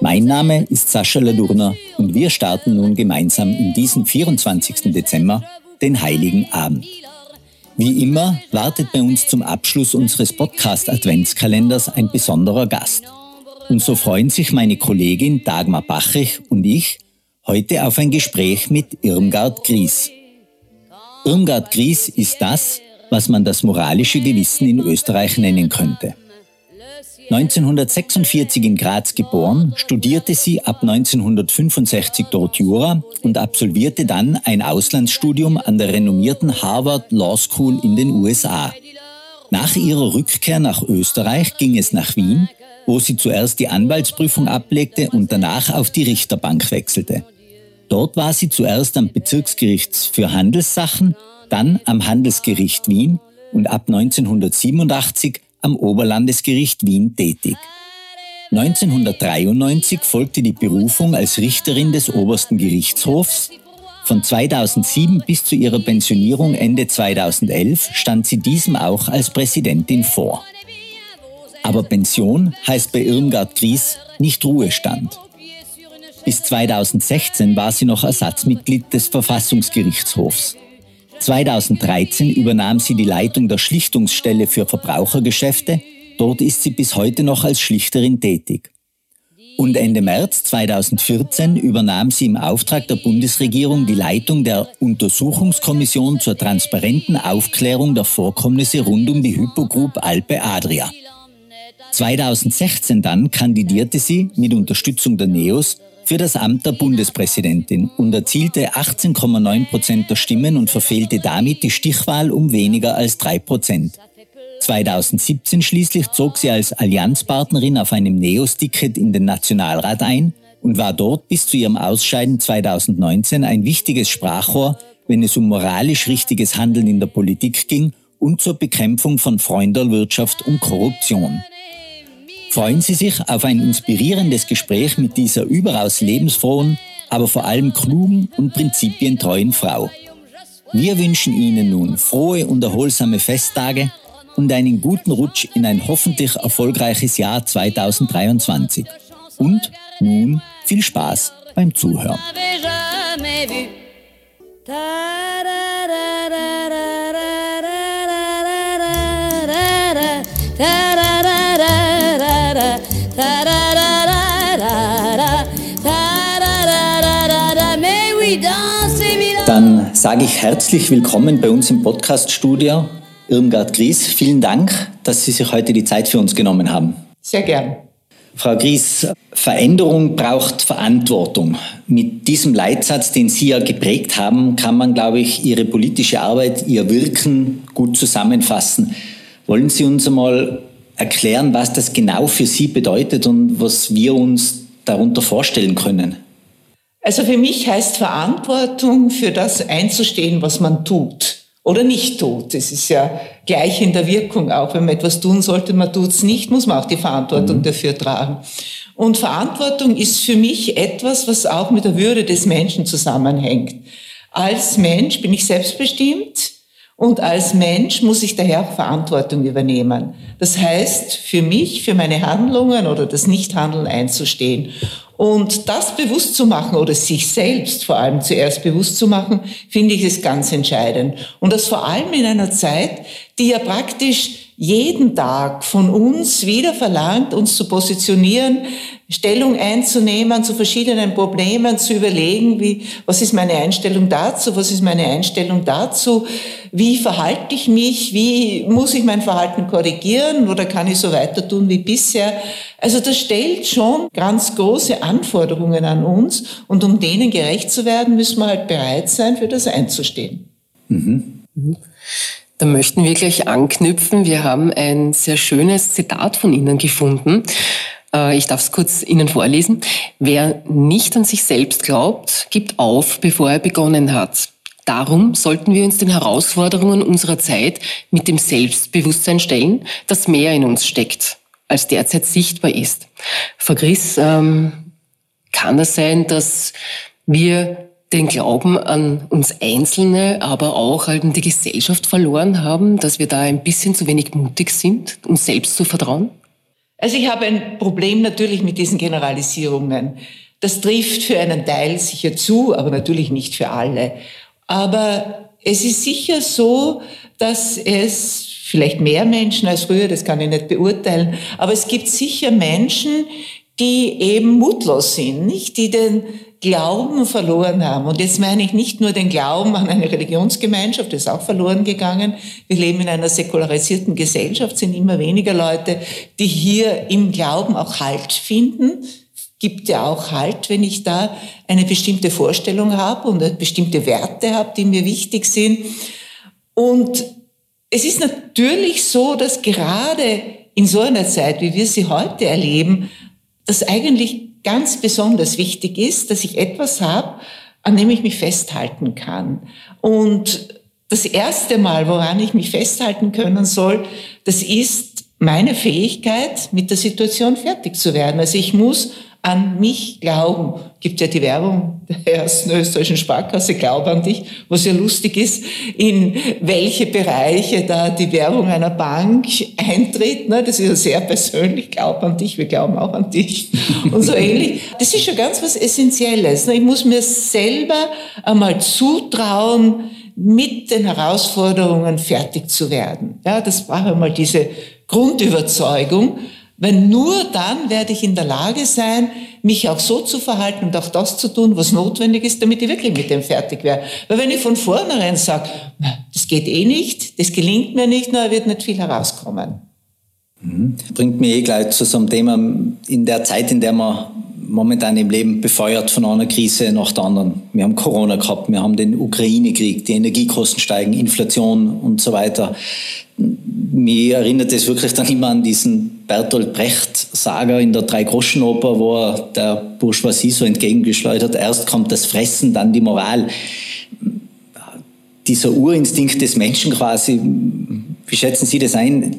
Mein Name ist Sascha Ladurner und wir starten nun gemeinsam in diesem 24. Dezember den Heiligen Abend. Wie immer wartet bei uns zum Abschluss unseres Podcast-Adventskalenders ein besonderer Gast. Und so freuen sich meine Kollegin Dagmar Bachich und ich heute auf ein Gespräch mit Irmgard Gries. Irmgard Gries ist das, was man das moralische Gewissen in Österreich nennen könnte. 1946 in Graz geboren, studierte sie ab 1965 dort Jura und absolvierte dann ein Auslandsstudium an der renommierten Harvard Law School in den USA. Nach ihrer Rückkehr nach Österreich ging es nach Wien, wo sie zuerst die Anwaltsprüfung ablegte und danach auf die Richterbank wechselte. Dort war sie zuerst am Bezirksgericht für Handelssachen, dann am Handelsgericht Wien und ab 1987 am Oberlandesgericht Wien tätig. 1993 folgte die Berufung als Richterin des obersten Gerichtshofs. Von 2007 bis zu ihrer Pensionierung Ende 2011 stand sie diesem auch als Präsidentin vor. Aber Pension heißt bei Irmgard Gries nicht Ruhestand. Bis 2016 war sie noch Ersatzmitglied des Verfassungsgerichtshofs. 2013 übernahm sie die Leitung der Schlichtungsstelle für Verbrauchergeschäfte. Dort ist sie bis heute noch als Schlichterin tätig. Und Ende März 2014 übernahm sie im Auftrag der Bundesregierung die Leitung der Untersuchungskommission zur transparenten Aufklärung der Vorkommnisse rund um die Hypo Group Alpe Adria. 2016 dann kandidierte sie mit Unterstützung der NEOS für das Amt der Bundespräsidentin und erzielte 18,9 Prozent der Stimmen und verfehlte damit die Stichwahl um weniger als drei Prozent. 2017 schließlich zog sie als Allianzpartnerin auf einem Neos-Ticket in den Nationalrat ein und war dort bis zu ihrem Ausscheiden 2019 ein wichtiges Sprachrohr, wenn es um moralisch richtiges Handeln in der Politik ging und zur Bekämpfung von Freundelwirtschaft und Korruption. Freuen Sie sich auf ein inspirierendes Gespräch mit dieser überaus lebensfrohen, aber vor allem klugen und prinzipientreuen Frau. Wir wünschen Ihnen nun frohe und erholsame Festtage und einen guten Rutsch in ein hoffentlich erfolgreiches Jahr 2023. Und nun viel Spaß beim Zuhören. Sage ich herzlich willkommen bei uns im Podcast-Studio. Irmgard Gries, vielen Dank, dass Sie sich heute die Zeit für uns genommen haben. Sehr gern. Frau Gries, Veränderung braucht Verantwortung. Mit diesem Leitsatz, den Sie ja geprägt haben, kann man, glaube ich, Ihre politische Arbeit, Ihr Wirken gut zusammenfassen. Wollen Sie uns einmal erklären, was das genau für Sie bedeutet und was wir uns darunter vorstellen können? Also für mich heißt Verantwortung für das einzustehen, was man tut oder nicht tut. Es ist ja gleich in der Wirkung auch. Wenn man etwas tun sollte, man tut es nicht, muss man auch die Verantwortung mhm. dafür tragen. Und Verantwortung ist für mich etwas, was auch mit der Würde des Menschen zusammenhängt. Als Mensch bin ich selbstbestimmt und als Mensch muss ich daher auch Verantwortung übernehmen. Das heißt, für mich, für meine Handlungen oder das Nichthandeln einzustehen. Und das bewusst zu machen oder sich selbst vor allem zuerst bewusst zu machen, finde ich ist ganz entscheidend. Und das vor allem in einer Zeit, die ja praktisch jeden Tag von uns wieder verlangt, uns zu positionieren, Stellung einzunehmen zu verschiedenen Problemen, zu überlegen, wie, was ist meine Einstellung dazu, was ist meine Einstellung dazu, wie verhalte ich mich, wie muss ich mein Verhalten korrigieren oder kann ich so weiter tun wie bisher. Also das stellt schon ganz große Anforderungen an uns und um denen gerecht zu werden, müssen wir halt bereit sein, für das einzustehen. Mhm. Da möchten wir gleich anknüpfen. Wir haben ein sehr schönes Zitat von Ihnen gefunden. Äh, ich darf es kurz Ihnen vorlesen. Wer nicht an sich selbst glaubt, gibt auf, bevor er begonnen hat. Darum sollten wir uns den Herausforderungen unserer Zeit mit dem Selbstbewusstsein stellen, das mehr in uns steckt, als derzeit sichtbar ist. Frau Chris, ähm, kann es sein, dass wir den Glauben an uns Einzelne, aber auch an die Gesellschaft verloren haben, dass wir da ein bisschen zu wenig mutig sind, uns selbst zu vertrauen? Also ich habe ein Problem natürlich mit diesen Generalisierungen. Das trifft für einen Teil sicher zu, aber natürlich nicht für alle. Aber es ist sicher so, dass es vielleicht mehr Menschen als früher, das kann ich nicht beurteilen, aber es gibt sicher Menschen, die eben mutlos sind, nicht? Die den Glauben verloren haben. Und jetzt meine ich nicht nur den Glauben an eine Religionsgemeinschaft, das ist auch verloren gegangen. Wir leben in einer säkularisierten Gesellschaft, sind immer weniger Leute, die hier im Glauben auch Halt finden gibt ja auch Halt, wenn ich da eine bestimmte Vorstellung habe und bestimmte Werte habe, die mir wichtig sind. Und es ist natürlich so, dass gerade in so einer Zeit, wie wir sie heute erleben, das eigentlich ganz besonders wichtig ist, dass ich etwas habe, an dem ich mich festhalten kann. Und das erste Mal, woran ich mich festhalten können soll, das ist meine Fähigkeit, mit der Situation fertig zu werden. Also ich muss an mich glauben. Gibt ja die Werbung der ersten österreichischen Sparkasse, Glaub an dich, was ja lustig ist, in welche Bereiche da die Werbung einer Bank eintritt. Ne? Das ist ja sehr persönlich, Glaub an dich, wir glauben auch an dich und so ähnlich. Das ist schon ganz was Essentielles. Ne? Ich muss mir selber einmal zutrauen, mit den Herausforderungen fertig zu werden. Ja, das braucht einmal diese Grundüberzeugung. Weil nur dann werde ich in der Lage sein, mich auch so zu verhalten und auch das zu tun, was notwendig ist, damit ich wirklich mit dem fertig wäre. Weil wenn ich von vornherein sage, das geht eh nicht, das gelingt mir nicht, na, wird nicht viel herauskommen. Mhm. Bringt mich eh gleich zu so einem Thema in der Zeit, in der man momentan im Leben befeuert von einer Krise nach der anderen. Wir haben Corona gehabt, wir haben den Ukraine-Krieg, die Energiekosten steigen, Inflation und so weiter. Mir erinnert es wirklich dann immer an diesen Bertolt Brecht-Saga in der Drei-Groschen-Oper, wo er der Bourgeoisie so entgegengeschleudert, erst kommt das Fressen, dann die Moral. Dieser Urinstinkt des Menschen quasi, wie schätzen Sie das ein?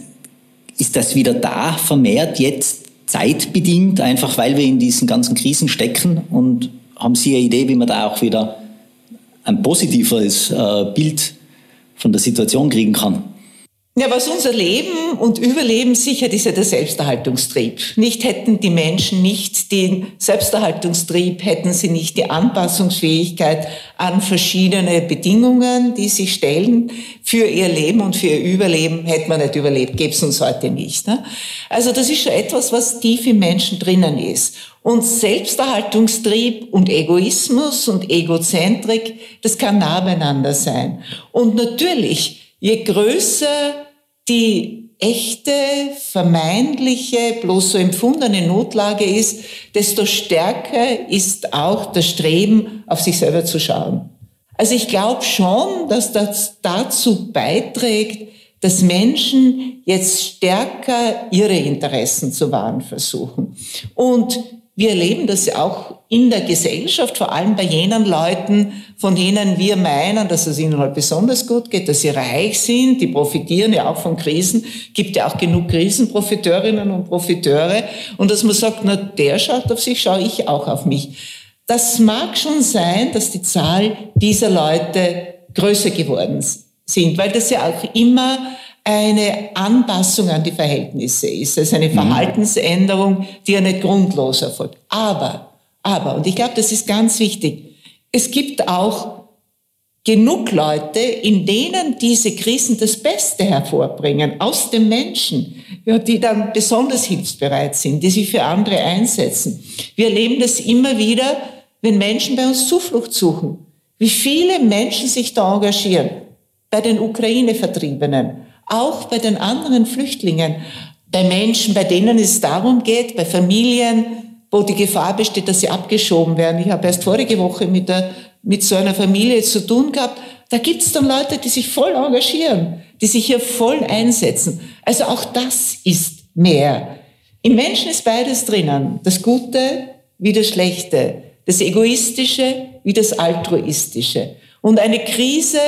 Ist das wieder da, vermehrt jetzt zeitbedingt, einfach weil wir in diesen ganzen Krisen stecken? Und haben Sie eine Idee, wie man da auch wieder ein positiveres äh, Bild von der Situation kriegen kann? Ja, was unser Leben und Überleben sichert, ist ja der Selbsterhaltungstrieb. Nicht hätten die Menschen nicht den Selbsterhaltungstrieb, hätten sie nicht die Anpassungsfähigkeit an verschiedene Bedingungen, die sie stellen für ihr Leben und für ihr Überleben, hätte man nicht überlebt, gäbe es uns heute nicht. Ne? Also das ist schon etwas, was tief im Menschen drinnen ist. Und Selbsterhaltungstrieb und Egoismus und Egozentrik, das kann nah beieinander sein. Und natürlich, je größer die echte, vermeintliche, bloß so empfundene Notlage ist, desto stärker ist auch das Streben, auf sich selber zu schauen. Also ich glaube schon, dass das dazu beiträgt, dass Menschen jetzt stärker ihre Interessen zu wahren versuchen. Und wir erleben das auch in der Gesellschaft, vor allem bei jenen Leuten, von denen wir meinen, dass es ihnen halt besonders gut geht, dass sie reich sind, die profitieren ja auch von Krisen, gibt ja auch genug Krisenprofiteurinnen und Profiteure. Und dass man sagt, na, der schaut auf sich, schaue ich auch auf mich. Das mag schon sein, dass die Zahl dieser Leute größer geworden sind, weil das ja auch immer eine Anpassung an die Verhältnisse ist. Also eine mhm. Verhaltensänderung, die ja nicht grundlos erfolgt. Aber, aber, und ich glaube, das ist ganz wichtig, es gibt auch genug Leute, in denen diese Krisen das Beste hervorbringen, aus dem Menschen, ja, die dann besonders hilfsbereit sind, die sich für andere einsetzen. Wir erleben das immer wieder, wenn Menschen bei uns Zuflucht suchen. Wie viele Menschen sich da engagieren. Bei den Ukraine-Vertriebenen, auch bei den anderen Flüchtlingen, bei Menschen, bei denen es darum geht, bei Familien, wo die Gefahr besteht, dass sie abgeschoben werden. Ich habe erst vorige Woche mit, der, mit so einer Familie zu tun gehabt. Da gibt es dann Leute, die sich voll engagieren, die sich hier voll einsetzen. Also auch das ist mehr. Im Menschen ist beides drinnen. Das Gute wie das Schlechte. Das Egoistische wie das Altruistische. Und eine Krise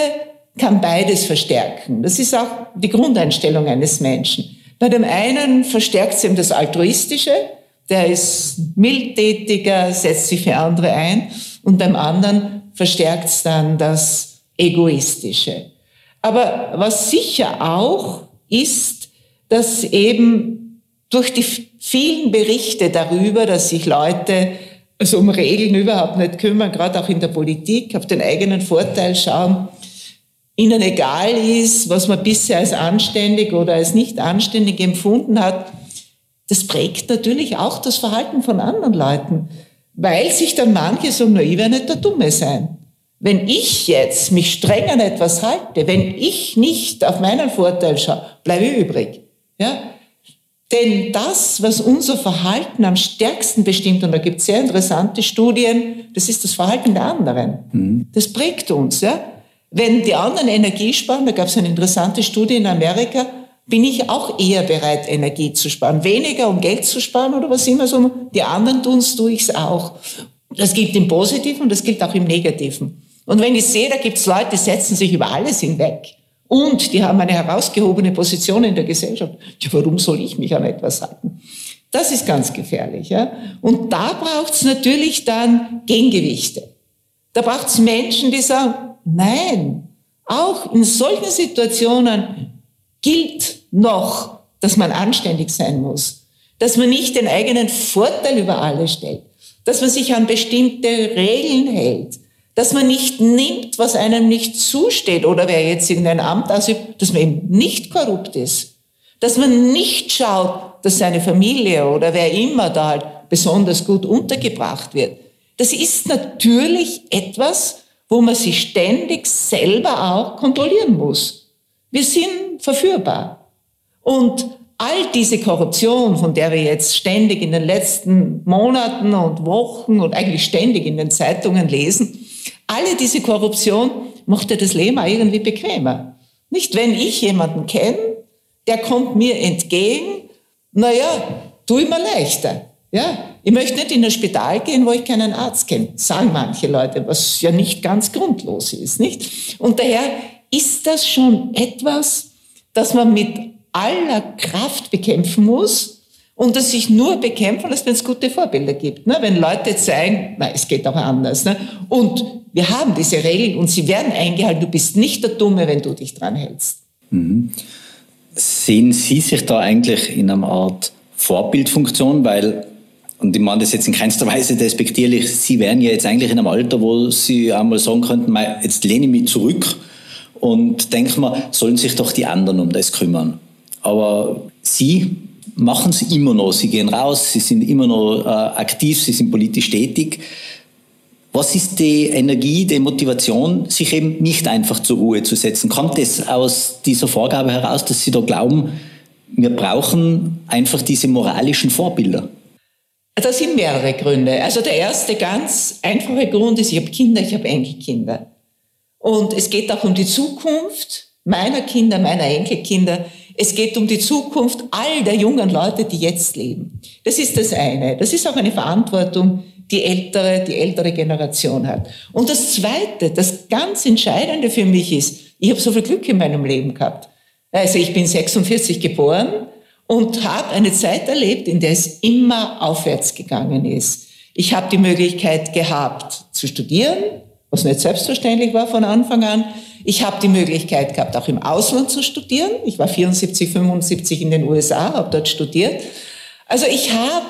kann beides verstärken. Das ist auch die Grundeinstellung eines Menschen. Bei dem einen verstärkt es eben das Altruistische, der ist mildtätiger, setzt sich für andere ein, und beim anderen verstärkt es dann das Egoistische. Aber was sicher auch ist, dass eben durch die vielen Berichte darüber, dass sich Leute also um Regeln überhaupt nicht kümmern, gerade auch in der Politik, auf den eigenen Vorteil schauen, ihnen egal ist, was man bisher als anständig oder als nicht anständig empfunden hat, das prägt natürlich auch das Verhalten von anderen Leuten, weil sich dann manche sagen, na, ich werde nicht der Dumme sein. Wenn ich jetzt mich streng an etwas halte, wenn ich nicht auf meinen Vorteil schaue, bleibe ich übrig. Ja? Denn das, was unser Verhalten am stärksten bestimmt, und da gibt es sehr interessante Studien, das ist das Verhalten der anderen. Mhm. Das prägt uns. Ja? Wenn die anderen Energie sparen, da gab es eine interessante Studie in Amerika, bin ich auch eher bereit, Energie zu sparen. Weniger, um Geld zu sparen oder was immer so. Die anderen tun es, tue ich es auch. Das gilt im Positiven und das gilt auch im Negativen. Und wenn ich sehe, da gibt es Leute, die setzen sich über alles hinweg. Und die haben eine herausgehobene Position in der Gesellschaft. Ja, warum soll ich mich an etwas halten? Das ist ganz gefährlich. Ja? Und da braucht es natürlich dann Gegengewichte. Da braucht es Menschen, die sagen, nein, auch in solchen Situationen gilt noch, dass man anständig sein muss, dass man nicht den eigenen Vorteil über alle stellt, dass man sich an bestimmte Regeln hält, dass man nicht nimmt, was einem nicht zusteht oder wer jetzt irgendein Amt ausübt, dass man eben nicht korrupt ist, dass man nicht schaut, dass seine Familie oder wer immer da halt besonders gut untergebracht wird. Das ist natürlich etwas, wo man sich ständig selber auch kontrollieren muss. Wir sind verführbar. Und all diese Korruption, von der wir jetzt ständig in den letzten Monaten und Wochen und eigentlich ständig in den Zeitungen lesen, alle diese Korruption macht ja das Leben auch irgendwie bequemer. Nicht, wenn ich jemanden kenne, der kommt mir entgegen, naja, tu mir leichter. Ja, ich möchte nicht in ein Spital gehen, wo ich keinen Arzt kenne, sagen manche Leute, was ja nicht ganz grundlos ist, nicht? Und daher ist das schon etwas, das man mit aller Kraft bekämpfen muss und das sich nur bekämpfen lässt, wenn es gute Vorbilder gibt. Ne? Wenn Leute zeigen, na, es geht auch anders. Ne? Und wir haben diese Regeln und sie werden eingehalten. Du bist nicht der Dumme, wenn du dich dran hältst. Mhm. Sehen Sie sich da eigentlich in einer Art Vorbildfunktion? Weil, und ich meine das jetzt in keinster Weise despektierlich, Sie wären ja jetzt eigentlich in einem Alter, wo Sie einmal sagen könnten, jetzt lehne ich mich zurück und denke mir, sollen sich doch die anderen um das kümmern. Aber Sie machen es immer noch. Sie gehen raus, Sie sind immer noch äh, aktiv, Sie sind politisch tätig. Was ist die Energie, die Motivation, sich eben nicht einfach zur Ruhe zu setzen? Kommt es aus dieser Vorgabe heraus, dass Sie da glauben, wir brauchen einfach diese moralischen Vorbilder? Das sind mehrere Gründe. Also der erste ganz einfache Grund ist, ich habe Kinder, ich habe Enkelkinder. Und es geht auch um die Zukunft meiner Kinder, meiner Enkelkinder. Es geht um die Zukunft all der jungen Leute, die jetzt leben. Das ist das eine. Das ist auch eine Verantwortung, die ältere, die ältere Generation hat. Und das Zweite, das ganz Entscheidende für mich ist, ich habe so viel Glück in meinem Leben gehabt. Also ich bin 46 geboren und habe eine Zeit erlebt, in der es immer aufwärts gegangen ist. Ich habe die Möglichkeit gehabt zu studieren, was nicht selbstverständlich war von Anfang an. Ich habe die Möglichkeit gehabt, auch im Ausland zu studieren. Ich war 74, 75 in den USA, habe dort studiert. Also ich habe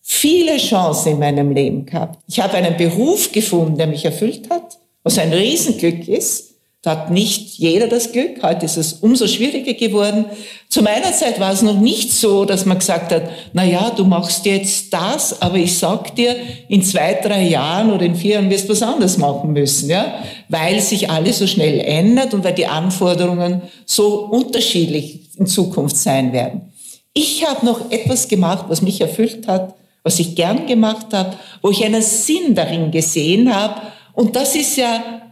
viele Chancen in meinem Leben gehabt. Ich habe einen Beruf gefunden, der mich erfüllt hat, was ein Riesenglück ist. Da hat nicht jeder das Glück. Heute ist es umso schwieriger geworden. Zu meiner Zeit war es noch nicht so, dass man gesagt hat, na ja, du machst jetzt das, aber ich sag dir, in zwei, drei Jahren oder in vier Jahren wirst du was anderes machen müssen, ja? Weil sich alles so schnell ändert und weil die Anforderungen so unterschiedlich in Zukunft sein werden. Ich habe noch etwas gemacht, was mich erfüllt hat, was ich gern gemacht habe, wo ich einen Sinn darin gesehen habe. Und das ist ja,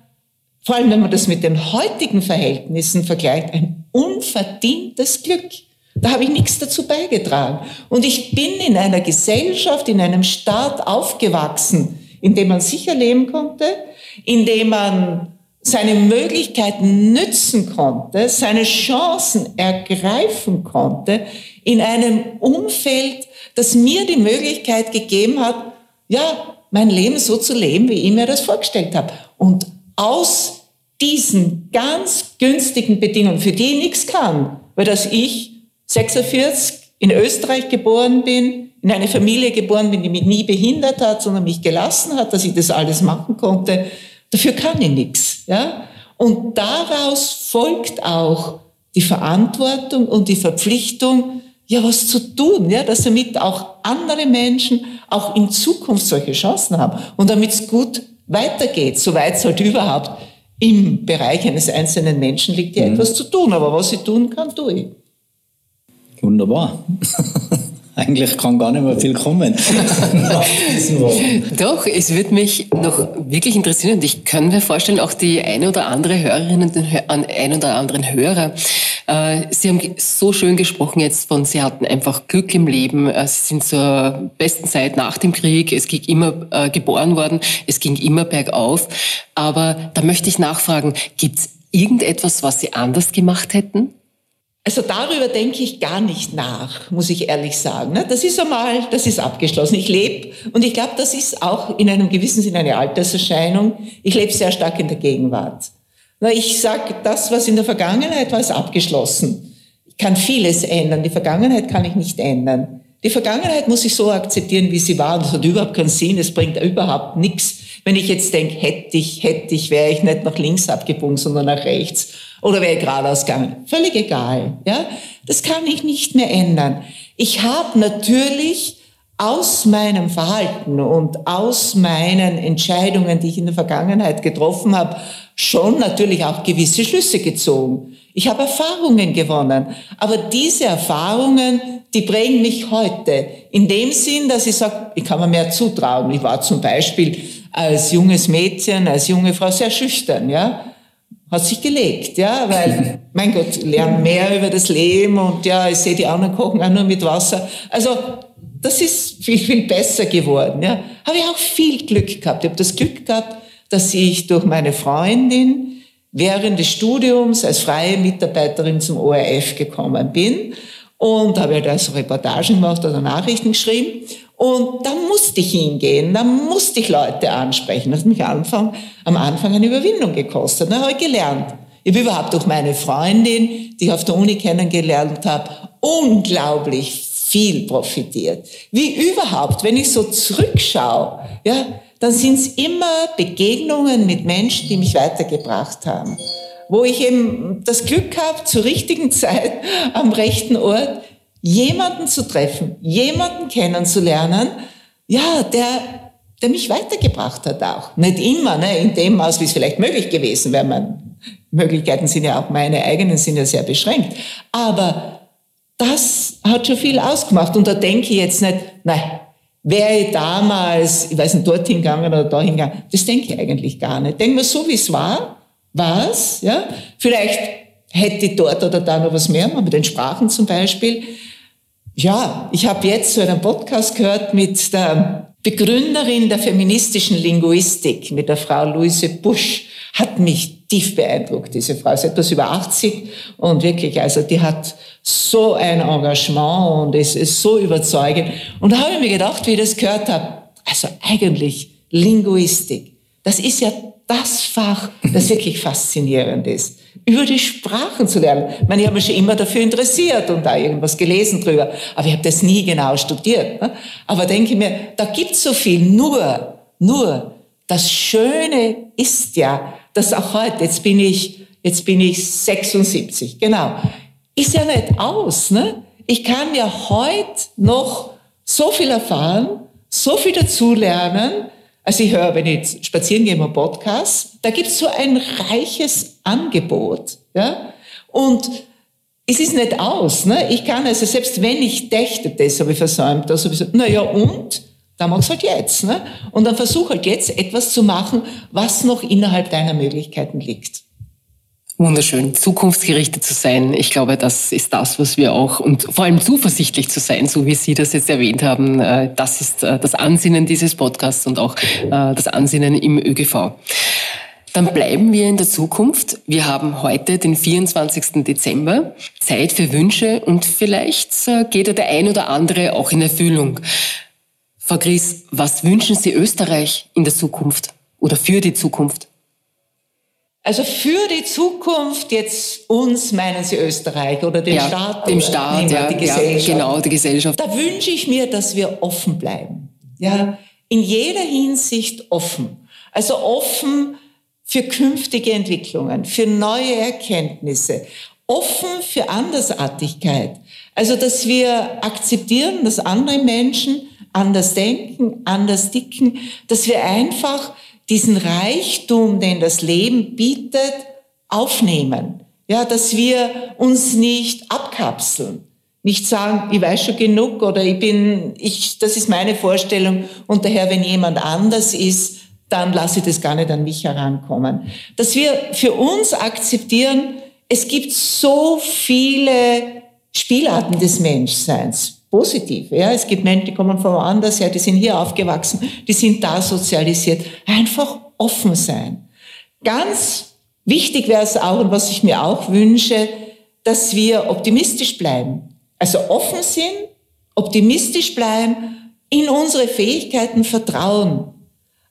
vor allem wenn man das mit den heutigen Verhältnissen vergleicht, ein unverdientes Glück. Da habe ich nichts dazu beigetragen. Und ich bin in einer Gesellschaft, in einem Staat aufgewachsen, in dem man sicher leben konnte, in dem man seine Möglichkeiten nützen konnte, seine Chancen ergreifen konnte, in einem Umfeld, das mir die Möglichkeit gegeben hat, ja, mein Leben so zu leben, wie ich mir das vorgestellt habe. Und aus diesen ganz günstigen Bedingungen, für die ich nichts kann, weil dass ich 46 in Österreich geboren bin, in eine Familie geboren bin, die mich nie behindert hat, sondern mich gelassen hat, dass ich das alles machen konnte, dafür kann ich nichts. Ja? Und daraus folgt auch die Verantwortung und die Verpflichtung, ja, was zu tun, ja, dass damit auch andere Menschen auch in Zukunft solche Chancen haben und damit es gut weitergeht, soweit es halt überhaupt im Bereich eines einzelnen Menschen liegt, ja mhm. etwas zu tun. Aber was ich tun kann, tue ich. Wunderbar. Eigentlich kann gar nicht mehr viel kommen. Doch, es wird mich noch wirklich interessieren und ich kann mir vorstellen, auch die eine oder andere Hörerin und ein oder anderen Hörer, äh, Sie haben so schön gesprochen jetzt von, Sie hatten einfach Glück im Leben, äh, Sie sind zur besten Zeit nach dem Krieg, es ging immer äh, geboren worden, es ging immer bergauf. Aber da möchte ich nachfragen, gibt es irgendetwas, was Sie anders gemacht hätten? Also darüber denke ich gar nicht nach, muss ich ehrlich sagen. Ne? Das ist einmal, das ist abgeschlossen. Ich lebe und ich glaube, das ist auch in einem gewissen Sinn eine Alterserscheinung. Ich lebe sehr stark in der Gegenwart. Ich sage, das, was in der Vergangenheit war, ist abgeschlossen. Ich kann vieles ändern. Die Vergangenheit kann ich nicht ändern. Die Vergangenheit muss ich so akzeptieren, wie sie war. Das hat überhaupt keinen Sinn. Es bringt überhaupt nichts. Wenn ich jetzt denke, hätte ich, hätte ich, wäre ich nicht nach links abgebogen, sondern nach rechts oder wäre geradeaus gegangen. Völlig egal. Ja? Das kann ich nicht mehr ändern. Ich habe natürlich aus meinem Verhalten und aus meinen Entscheidungen, die ich in der Vergangenheit getroffen habe, schon natürlich auch gewisse Schlüsse gezogen. Ich habe Erfahrungen gewonnen, aber diese Erfahrungen, die prägen mich heute. In dem Sinn, dass ich sage, ich kann mir mehr zutrauen. Ich war zum Beispiel als junges Mädchen, als junge Frau sehr schüchtern, ja hat sich gelegt, ja, weil, mein Gott, lernen mehr über das Leben und ja, ich sehe die anderen kochen auch nur mit Wasser. Also, das ist viel, viel besser geworden, ja. Habe ich auch viel Glück gehabt. Ich habe das Glück gehabt, dass ich durch meine Freundin während des Studiums als freie Mitarbeiterin zum ORF gekommen bin und habe halt also Reportagen gemacht oder Nachrichten geschrieben und da musste ich hingehen, da musste ich Leute ansprechen. Das hat mich Anfang, am Anfang eine Überwindung gekostet. Da habe ich gelernt. Ich habe überhaupt durch meine Freundin, die ich auf der Uni kennengelernt habe, unglaublich viel profitiert. Wie überhaupt, wenn ich so zurückschaue, ja, dann sind es immer Begegnungen mit Menschen, die mich weitergebracht haben. Wo ich eben das Glück habe, zur richtigen Zeit am rechten Ort jemanden zu treffen, jemanden kennenzulernen, ja, der, der mich weitergebracht hat auch. Nicht immer, ne, in dem Maß, wie es vielleicht möglich gewesen wäre. Meine Möglichkeiten sind ja auch meine eigenen, sind ja sehr beschränkt. Aber das hat schon viel ausgemacht. Und da denke ich jetzt nicht, nein, wäre ich damals, ich weiß nicht, dorthin gegangen oder dahin gegangen, das denke ich eigentlich gar nicht. Denke mir, so wie es war, war es, ja. Vielleicht hätte ich dort oder da noch was mehr mit den Sprachen zum Beispiel. Ja, ich habe jetzt so einen Podcast gehört mit der Begründerin der feministischen Linguistik, mit der Frau Luise Busch. Hat mich tief beeindruckt, diese Frau. Sie ist etwas über 80 und wirklich, also die hat so ein Engagement und es ist so überzeugend. Und da habe ich mir gedacht, wie ich das gehört habe, also eigentlich Linguistik, das ist ja das Fach, das wirklich faszinierend ist über die Sprachen zu lernen. Ich meine, ich habe mich schon immer dafür interessiert und da irgendwas gelesen drüber, aber ich habe das nie genau studiert. Ne? Aber denke mir, da gibt's so viel. Nur, nur, das Schöne ist ja, dass auch heute, jetzt bin ich, jetzt bin ich 76, genau, ist ja nicht aus. Ne? Ich kann ja heute noch so viel erfahren, so viel dazulernen, also ich höre, wenn ich spazieren gehe, im Podcast, da gibt es so ein reiches Angebot. Ja? Und es ist nicht aus. Ne? Ich kann also, selbst wenn ich dächte, das habe ich versäumt, das habe ich gesagt, naja und? Dann mach's halt jetzt. Ne? Und dann versuch halt jetzt etwas zu machen, was noch innerhalb deiner Möglichkeiten liegt. Wunderschön, zukunftsgerichtet zu sein. Ich glaube, das ist das, was wir auch, und vor allem zuversichtlich zu sein, so wie Sie das jetzt erwähnt haben, äh, das ist äh, das Ansinnen dieses Podcasts und auch äh, das Ansinnen im ÖGV. Dann bleiben wir in der Zukunft. Wir haben heute den 24. Dezember, Zeit für Wünsche und vielleicht geht der ein oder andere auch in Erfüllung. Frau Gries, was wünschen Sie Österreich in der Zukunft oder für die Zukunft? Also für die Zukunft jetzt uns, meinen Sie Österreich oder den ja, Staat? Dem Staat, ja, die Gesellschaft. Ja, genau, die Gesellschaft. Da wünsche ich mir, dass wir offen bleiben. Ja, in jeder Hinsicht offen. Also offen für künftige Entwicklungen, für neue Erkenntnisse, offen für Andersartigkeit. Also, dass wir akzeptieren, dass andere Menschen anders denken, anders dicken, dass wir einfach diesen Reichtum, den das Leben bietet, aufnehmen. Ja, dass wir uns nicht abkapseln. Nicht sagen, ich weiß schon genug oder ich bin, ich, das ist meine Vorstellung und daher, wenn jemand anders ist, dann lasse ich das gar nicht an mich herankommen. Dass wir für uns akzeptieren, es gibt so viele Spielarten des Menschseins positiv. Ja, es gibt Menschen, die kommen von woanders her, die sind hier aufgewachsen, die sind da sozialisiert. Einfach offen sein. Ganz wichtig wäre es auch, und was ich mir auch wünsche, dass wir optimistisch bleiben. Also offen sind, optimistisch bleiben, in unsere Fähigkeiten vertrauen,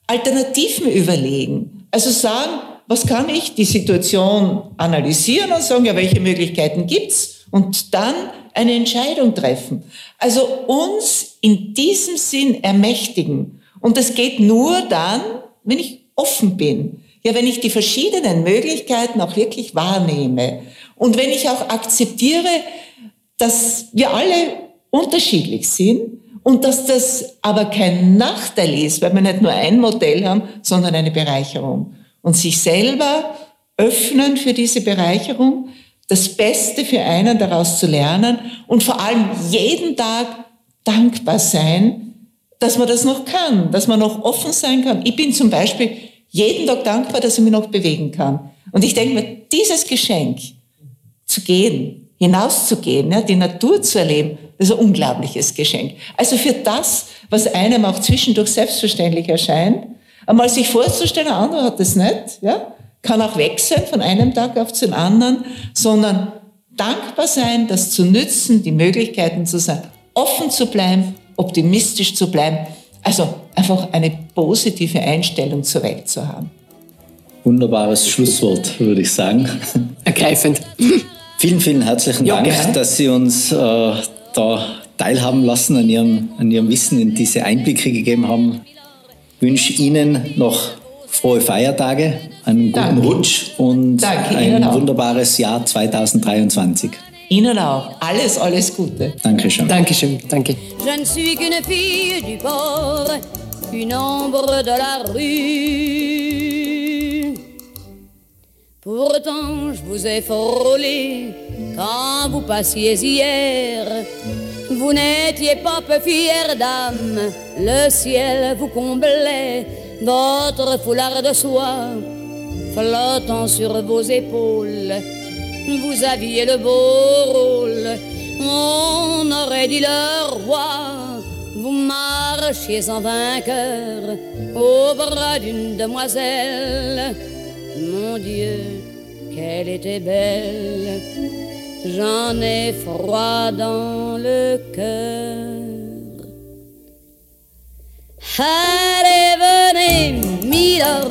Alternativen überlegen. Also sagen, was kann ich, die Situation analysieren und sagen, ja, welche Möglichkeiten gibt's? Und dann eine Entscheidung treffen. Also uns in diesem Sinn ermächtigen. Und das geht nur dann, wenn ich offen bin. Ja, wenn ich die verschiedenen Möglichkeiten auch wirklich wahrnehme. Und wenn ich auch akzeptiere, dass wir alle unterschiedlich sind und dass das aber kein Nachteil ist, weil wir nicht nur ein Modell haben, sondern eine Bereicherung. Und sich selber öffnen für diese Bereicherung, das Beste für einen daraus zu lernen und vor allem jeden Tag dankbar sein, dass man das noch kann, dass man noch offen sein kann. Ich bin zum Beispiel jeden Tag dankbar, dass ich mich noch bewegen kann. Und ich denke mir, dieses Geschenk zu gehen, hinauszugehen, ja, die Natur zu erleben, das ist ein unglaubliches Geschenk. Also für das, was einem auch zwischendurch selbstverständlich erscheint, einmal sich vorzustellen, ein anderer hat das nicht, ja, kann auch weg sein von einem Tag auf den anderen, sondern dankbar sein, das zu nützen, die Möglichkeiten zu sein, offen zu bleiben, optimistisch zu bleiben. Also einfach eine positive Einstellung zur Welt zu haben. Wunderbares Schlusswort, würde ich sagen. Ergreifend. Vielen, vielen herzlichen Dank, ja, dass Sie uns äh, da teilhaben lassen an Ihrem, an Ihrem Wissen, in diese Einblicke gegeben haben. Ich wünsche Ihnen noch frohe Feiertage, einen guten Danke. Rutsch und Danke, ein wunderbares Jahr 2023. Ihnen auch. Alles, alles Gute. Dankeschön. Dankeschön. Danke. Je ne suis qu'une fille du port, une ombre de la rue. Pourtant, je vous ai frôlé quand vous passiez hier. Vous n'étiez pas peu fière d'âme, le ciel vous comblait votre foulard de soie flottant sur vos épaules. Vous aviez le beau rôle, on aurait dit le roi. Vous marchiez en vainqueur au bras d'une demoiselle. Mon Dieu, qu'elle était belle. J'en ai froid dans le cœur. Allez, venez, Milord,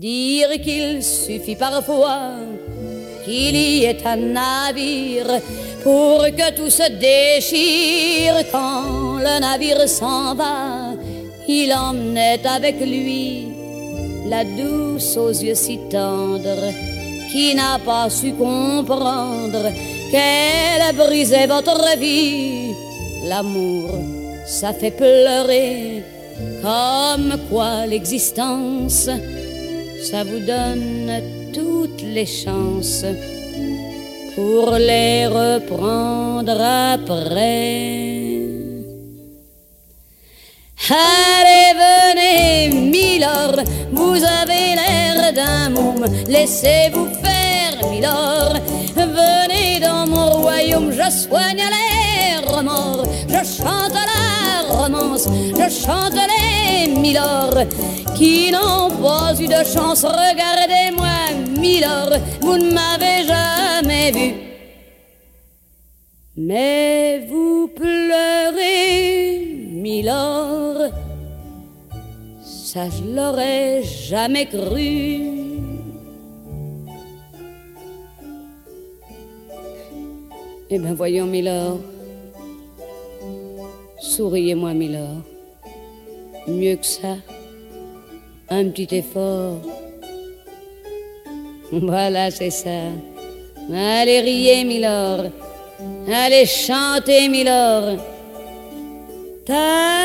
Dire qu'il suffit parfois qu'il y ait un navire pour que tout se déchire quand le navire s'en va. Il emmenait avec lui la douce aux yeux si tendres qui n'a pas su comprendre qu'elle brisait votre vie. L'amour, ça fait pleurer, comme quoi l'existence, ça vous donne toutes les chances pour les reprendre après. Allez, venez, Milord, vous avez l'air d'un môme, laissez-vous faire, Milord. Venez dans mon royaume, je soigne les remords, je chante la romance, je chante les Milord qui n'ont pas eu de chance. Regardez-moi, Milord, vous ne m'avez jamais vu. Mais vous pleurez, Milord, ça je l'aurais jamais cru. Eh bien voyons, Milord, souriez-moi, Milord. Mieux que ça, un petit effort. Voilà, c'est ça. Allez riez, Milord. Allez chanter, Milord. Ta